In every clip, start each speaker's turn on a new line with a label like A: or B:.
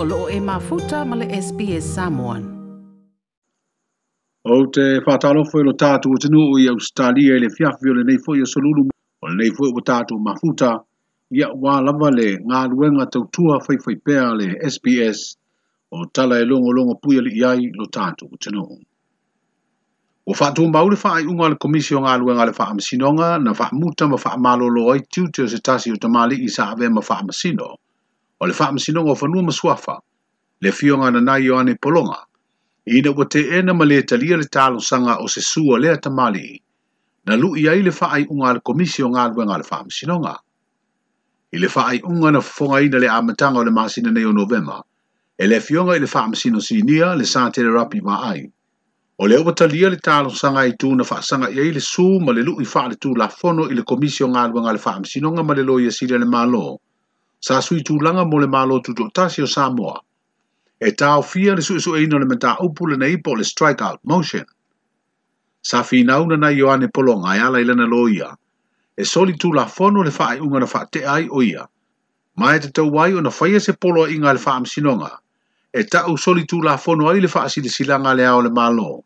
A: o loo e mafuta ma le SPS Samoan. O te whātalo fwe lo tātu o tenu o i Australia i le fiafi o le nei fwe o solulu o le nei fwe o tātu o mafuta i a wā lava le ngā luenga tau tua fai fai pēa le SPS o tala e longo longo puia li iai lo tātu o tenu o. O whātu o maure whai unga le komisi o ngā luenga le whaamasinonga na whaamuta ma whaamalo lo ai tiu teo se tasi o tamali i sa ave ma whaamasinonga. o le faamasinoga o fanua ma suafa le na na o ane pologa ina ua teena ma lē talia le talosaga o se sua lea tamālii na luʻi ai le faaiʻuga a le komisi o galuega a le faamasinoga i le faaiʻuga na fofogaina le amataga o le masina nei o novema e le afioga i le faamasino sinia le sa telerapi vaai o le ua talia le talosaga i tu na faasaga i ai le su ma le luʻi faaletulafono i le komisi o galuega a le faamasinoga ma le ia sili a le malo sa sui tūlanga mo le malo tu tasio o Samoa. E tāo fia le suesu eino le mentā upu le neipo le out motion. Sa nauna na yoane Polonga e ala ilana lo ia, e soli tū la fono le whae unga na wha te ai o ia. Ma e te tau wai o na whaia e se polo inga le wha amsinonga, e tau soli tū la fono ai le wha le silanga le ao le malo.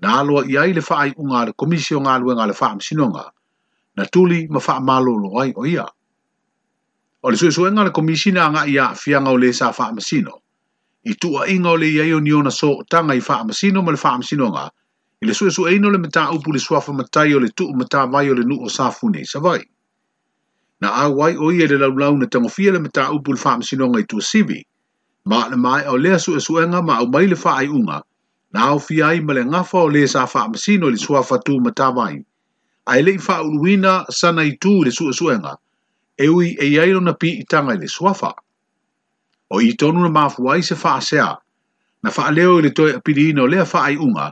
A: Na aloa i le wha ai unga le komisio ngā luenga le wha amsinonga, na tuli ma wha malo lo ai o ia o le suesuega le komisina agaʻi aafiaga o lē sa faamasino i tuuaʻiga o le iai o niona sootaga i faamasino ma le faamasinoga i le suʻesuʻeina o le mataupu le suafa matai o le tuu matavai o le nuu o safune i savai na au ai o ia i le laulau na tagofia le mataupu le faamasinoga i tuasivi ma le mae o lea suʻesuʻega ma aumai le faaiʻuga na aofia ai ma le agafa o lē sa faamasino i le suafa tumatavai ae leʻi faauluina sana itū i le suʻesuʻega su e ui e iairo na pi i tanga i le suafa. O i tonu na mafu ai se faa sea, na faa leo i le toi a pili ino lea faa ai unga,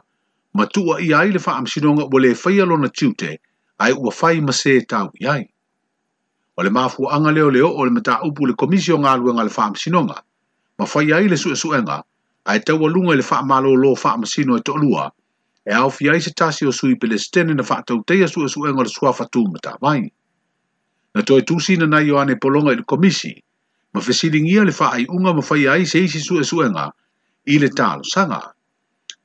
A: ma tua i ai le faa amsinonga o le faya na tiute, ai ua fai ma se tau i ai. O le mafu anga leo leo o le mata upu le komisio ngā luenga le faa amsinonga, ma fai ai le suesu enga, ai tau alunga i le faa malo lo faa amsino e tolua, e au fi se tasi o sui pe le stene na faa tau teia suesu enga le suafa tu mata vai. na toe tusina na Ioane Polonga i komisi, ma fesilingia le faaiʻuga ma fai ai se isi suʻesuʻega i le talosaga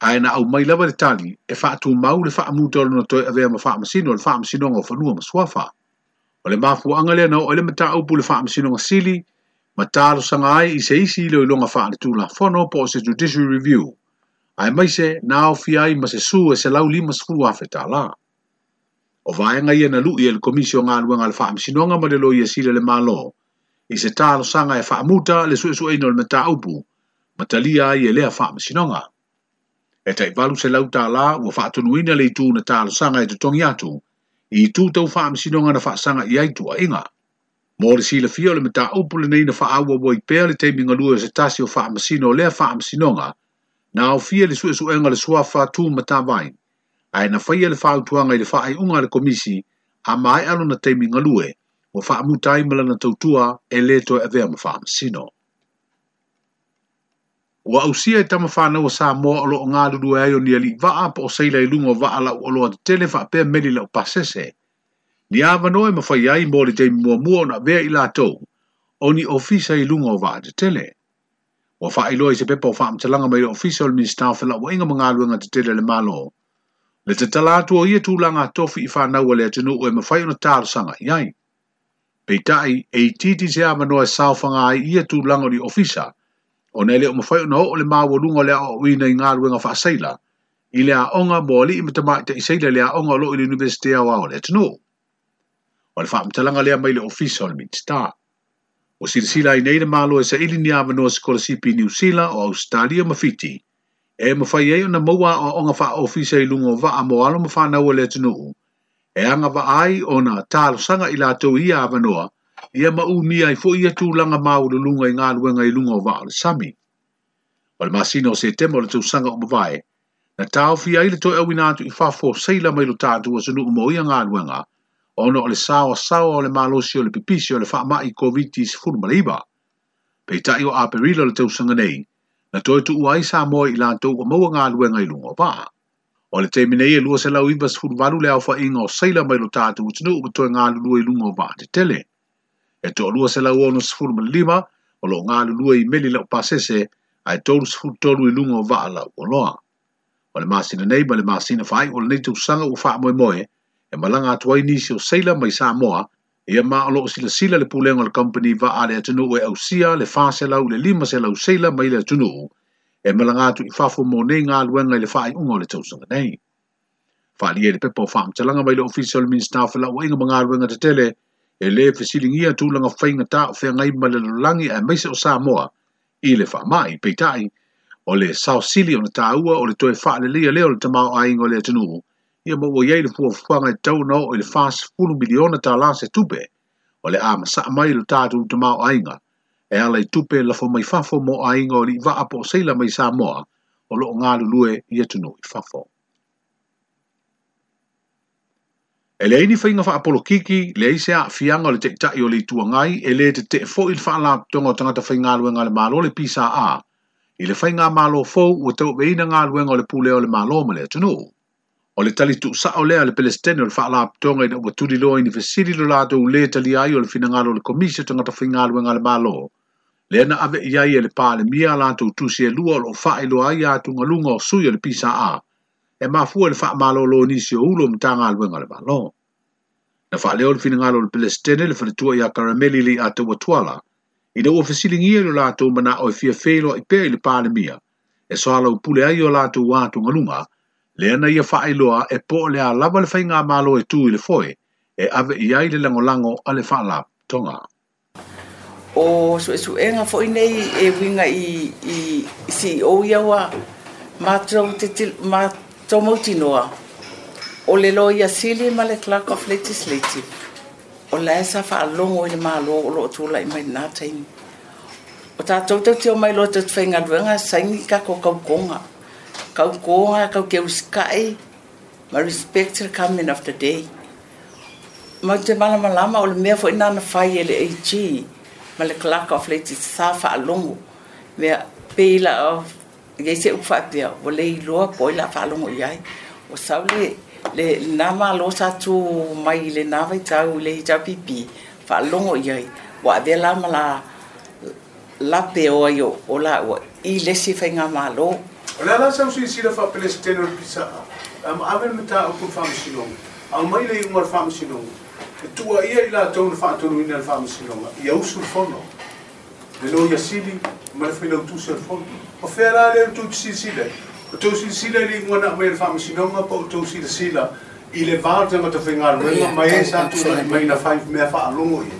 A: ae na aumai lava le tali e faatumau le faamutalona toe avea ma faamasino o le faamasinoga o fanua ma suafa o le mafuaaga lea na oo i le mataupu le faamasinoga sili ma sanga ai i se isi i le oiloga faaletulafono po o se judicial review ae maise na aofia ai ma se su e se lau lima sefulu afetalā o vaenga ia na lui e le komisio galuega a le faamasinoga ma le loia sila le malo i se talosaga e faamuta le suʻesuʻeina o le mataupu ma talia ai e lea faamasinoga e taivalu se lau tālā ua faatonuina le itu na talosaga e totogi atu i itu tau faamasinoga na faasaga i ai tuaʻiga mo le silafia o le mataupu lenei na faauaua i pea le taimigalue o se tasi o faamasino o lea faamasinoga na aofia le suʻesuʻega le suafa tu ma ae na faia le faautuaga i le faaiʻuga a le komisi a mae alo na taimiga ua faamuta ai ma lana tautua e lē toe avea ma faamasino ua ausia e tamafanaua sa moa o loo galulue ai o e ni alii va'a po o saila i luga o va'a o loa tetele faapea meli laʻu pasese ni avanoa e mafai ai mo le taimi muamua ona avea i latou o ni ofisa i luga o vaatetele ua faailoa i se pepa o faamatalaga mai le ofisa o le minista o felaʻuaʻiga ma galuega tetele le malo Le te tala atua ia langa tofi i whanau le atinu e mawhai ona tārsanga i ai. Pei tai, e i titi se a manoa e sāwhanga ai ia tūlanga o ni ofisa, o nei o mawhai ona o le lunga le o wina i ngā ruenga whaaseila, i le a onga mō li i matama i te le a onga lo i le universite au au le atinu. O le whaamtalanga a mai le ofisa o le minsta. O sirisila i nei mālo e sa ili ni a manoa skolasipi New Zealand o Australia mawhiti, E mawhai ei na maua o onga wha ofisa i lungo wa a moalo ma na le tunu. E anga wa ai o na sanga i lātou ia avanoa, ia ma umia ai fo ia langa māu le lunga i ngā luenga i lungo wa o sami. O le masino se temo le sanga o mawae, na tau fi ai le toi tu fa i whafo seila mai lo tātu o sunu umo ia ngā luenga, ono o le sawa sawa o le malosi o le pipisi o le whaamai COVID-19 furumaliba. Pei tai o aperilo le sanga nei, na toi tu uai sa moa i lantou o maua ngā lue ngai lungo pā. O le te minei e lua se lau iwas hunwaru le au inga o seila mai lo tātu utinu o matoe ngā lulua i lungo pā te tele. E to lua se lau ono se hunwa lima o lo ngā lulua i meli lau pasese ai tolu se hunwaru i lungo vaa lau o loa. O le māsina nei ma le māsina fai o le nei tu sanga u faa moe moe e malanga atuai nisi o seila mai sa moa Ia maa lo sila sila le pulengo le company va ale atunu e au sia le wha selau le lima selau seila mai le atunu e malangatu i fafo mo nei luenga i le whaai unga le tausanga nei. Whaali e le pepo o talanga mai le official minister whala o inga mga luenga te tele e le fesilingia tūlanga whainga tā o whea ngai le lulangi a maise o Samoa i le whaamai peitai o le South Sili o na tāua o le toe le lia leo le a aingo le atunu ia mo ua iai le fuafuaga i tauna oo i le fasefulu miliona tala se tupe o le a masaʻa mai i lo tatou tamaoaiga e ala i tupe lafo mai fafo mo moaiga o lii vaa po o saila mai sa moa o loo galulue ia tunuu i fafo e leai ni faiga faapolokiki leai se aafiaga o le taʻitaʻi o le ituagai e lē tetee foʻi le tonga o tagata faigaluega a le mālo le pisa a i le faigamālo fou ua tauaveina galuega o le pulea le mālo ma le atunuu O le tali tu sa o lea le Palestine o le wha ina ua tuli loa ini fesiri lo lato u le tali ai o le finangalo le komisa tangata whingaluenga le malo. Le na ave iai e le pā le mia lato tusi e lua o lo wha ilo ai atu ngalunga o sui o le pisa a. E mafua le wha malo lo nisi o ulo mtanga aluenga le malo. Na wha o le finangalo le Palestine le whanatua i karameli li atu watuala. Ina ua fesiringia lo lato mana o e fia whelo i pēi le pā le mia. E soala upule ai o lato wātu ngalunga. Ngalunga le ana ia faailoa e po o le a lava le faiga malo e tu i le foe e ave i ai le lagolago a le faalatoga o suʻesuʻega foʻi nei e uiga i i ceo ia ua matou te matou mautinoa o le lo ia sili ma le clark of legislative o lae e sa faalogo i le malo o loo tulaʻi mai lenā taimi o tatou tautio mai loa tatu faigaluega saigi kakou kaukoga kau koa kau ke uskai ma respect the coming of the day ma te mala malama o le mea foi nana fai ele AG ma le clerk of late à, sa fa longo mea peila of ye se u fapia o le iloa poi la fa longo iai o sau le le nama lo sa tu mai le nava i tau le i tau pipi fa longo iai wa avea la mala la peo ai o la ua i lesi fai
B: ngā malo ولا لا سمسي سيلا فا فلسطين بيسا أم عمل متى أكون فام سينوم أم ما إلى يمر فام سينوم توا إيا إلى تون فاتون وين الفام يوصل فنو لأنه يسيلي مرفي لو توصل فنو وفيرا لو توصل سيلا توصل سيلا لي وانا ما الفام ما بقول توصل سيلة إلى
A: بارد
B: ما تفعل ما ما يسأل تون ما ينفع
A: ما يفعلون لونه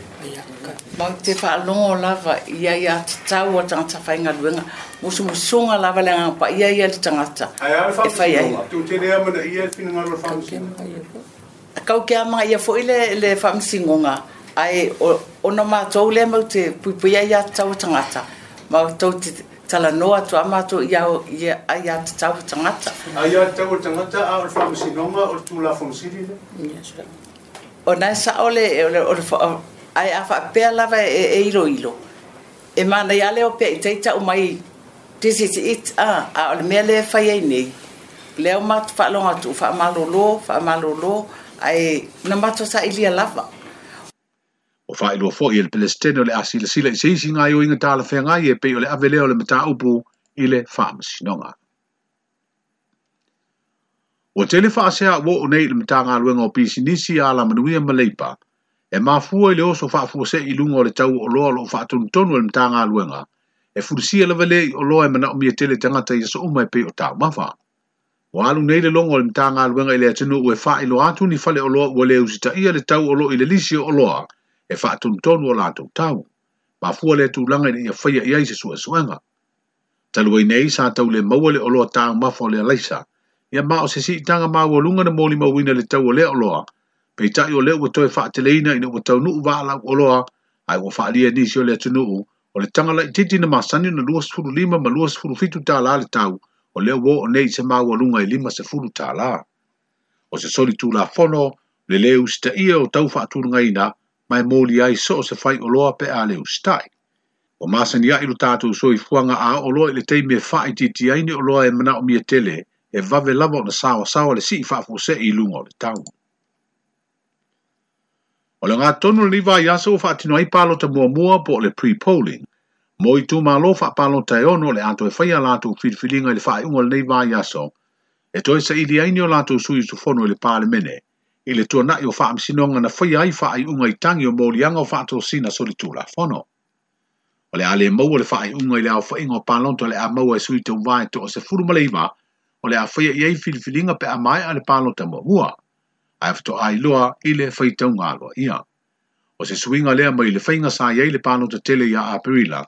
A: ma te whaalongo lava ia ia te tau a tangata whainga luenga. Musu musonga lava le ngangapa ia ia le tangata. Ai ai whaamu sinonga. Tu te rea mana ia whina ngaro whaamu sinonga. E Kau mga ia fo ile le whaamu sinonga. Ai o no mātou le mau te pui
B: ia
A: tau tangata. Mātou te tala noa tu amato ia ia ia te tau tangata. Ai ia tau tangata a ora whaamu sinonga o tu la whaamu sinonga. Ia O nai sa ole o ai a fa pe lava e, e e ilo ilo e mana ia leo pe te ta o mai this is it a a le me le fa ye ni le o mat fa lo mat fa malo lo fa malo lo ai na mat sa ili
B: lava o fa ilo fo ye pe le le a sila sila se si nga yo inga ta le fe nga ye pe o le avele o le mata upu ile farms nonga o telefa asea wo o nei le mata nga luenga o pisi nisi ala manuia maleipa e mafua i le oso faafua se i lunga le tau o loa lo tonu e mta ngā luenga, e furusia e lewe le i o loa e mana o mia tele tangata i aso umai pe o tau mafa. O alu nei le longo le mta ngā luenga i le atinu ue faa i lo atu ni fale o loa ua le usita ia le tau o loa i le lisi o loa e tonu o lato tau. Mafua le tu langa i le iafaya iai se sua suenga. Talwai nei sa tau le maua le o loa tau mafa o le alaisa, ia maa o sisi i tanga maa walunga na mōlima wina le tau o le o loa, peitaʻi o lea ua toe faateleina ina ua taunuu vaalau oloa ae ua faaalia nisi o le atunuu o le tagalaʻitiiti na masani na 25 ma 27 tālā le tau o lea ua oo nei i se maualuga i 5 tālā o se solitulafono lelē usitaʻia o tau faatulugaina ma e moli ai so o se fai oloa pe a le usitaʻi ua masaniaʻi so i soifuaga a oloa i le teimi e faaitiiti ai ni oloa e manaʻomia tele e vave lava ona saoasaoa le siʻi faafuʻaseʻi i luga o le tau O le ngā tonu le niva yaso fa atino ai palo ta mua mua po le pre-polling. Mo i tū mā lo fa palo ta eono le ato e whaia lato filfilinga le fa i unga le niva yaso. E toi sa i li aini o lato sui su fono le pāle mene. I le tua nai o fa amsinonga na whaia ai fa i unga i tangi o mō anga o fa ato sina so le tū la fono. O le ale mau le fa i unga i le au fa inga o palo le a mau e sui tō mwai to o se furuma le iwa. O le a whaia i ai filfilinga pe a mai a le palo ta mua mua ai fto ai loa i le faitau ngalo ia o se suinga lea mai le fainga sa ia le pano te tele ia aprila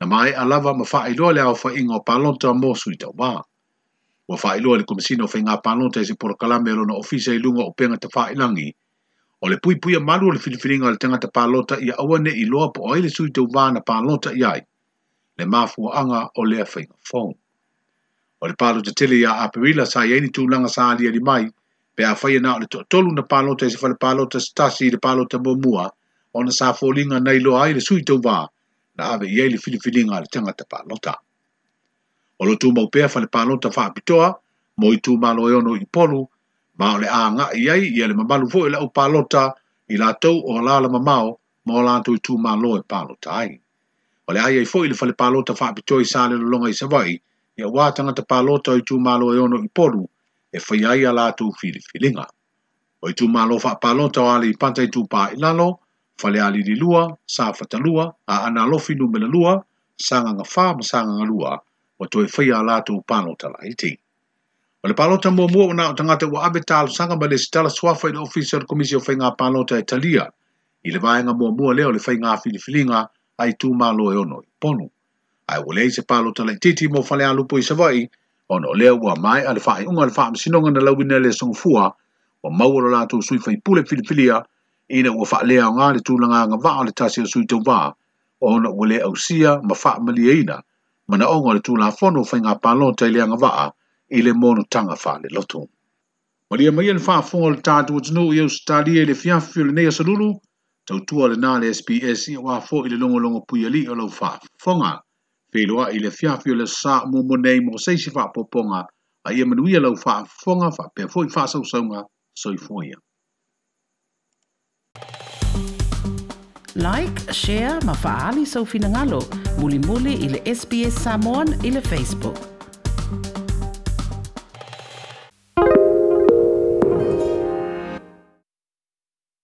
B: na mai alava ma fa ai loa le au fainga o palonta mo suita wa wa fa ai loa le komisina o fainga palonta e se por kalame lo na ofisa i lunga o penga te fa ilangi o le pui pui a malu le filifiringa le te palota ia awa ne i loa po oile suita wa na palonta iai le mafua anga o lea fainga fong o le pano te tele ia aprila sa ia ni tūlanga sa alia li mai pe a whaia nao le tolu na pālota e se whale pālota stasi i le pālota mō mua o na sā fōlinga nei loa ai le sui tau wā na awe i eile filifilinga le tangata pālota. O lo tū mau pēa whale pālota wha apitoa, mo i tū mālo e ono i polu, ma o le a ngā i ai i ele mamalu fō i le au pālota i la tau o lāla mamau mo o lānto i tū mālo e pālota ai. O le ai ai le whale pālota wha apitoa i sāle lo longa i savai, i a wā tangata pālota i tū mālo e ono i polu, e whai ai a lātou whiriwhiringa. O i tū mālo whaapalo tau ale i pantai tū pā ilalo, whale ali li lua, sā lua, a ana lofi numela lua, sānganga whā ma sānganga lua, o e whai a lātou pālo tala i ting. O le pālota mua mua ona o tangata wa abe tālo sanga ma le sitala suafa i le ofisa le komisio whai ngā pālota e talia, i le vaenga mua mua leo le whai ngā a ai tū mālo e ono i ponu. Ai wale i se pālota le titi mo whale alupo i savai, ona o lea ua mai le faaiʻuga a le faamasinoga na lauina le sogafua ua maua lo latou sui faipule filifilia ina ua faaleaoga le tulagaga vaa o le tasi o sui tauvā ona ua lē ausia ma faamaliaina ma na o le tulafono o palota i le agavaa i le monotaga faaleloto ma lia maia le faafoga o le tatou atunuu i ausitalia i le fiafi o lenei asolulu tautua lenā le sps ia ua foʻi le logologo puialii o lau faafofoga Feiloa i le fiafio le sa mo mo nei mo sei si faa poponga a ia manuia lau faa fonga faa pe foi faa sau saunga soi foia. Like, share, ma faali sau finangalo. Muli muli i le SBS Samoan i le Facebook.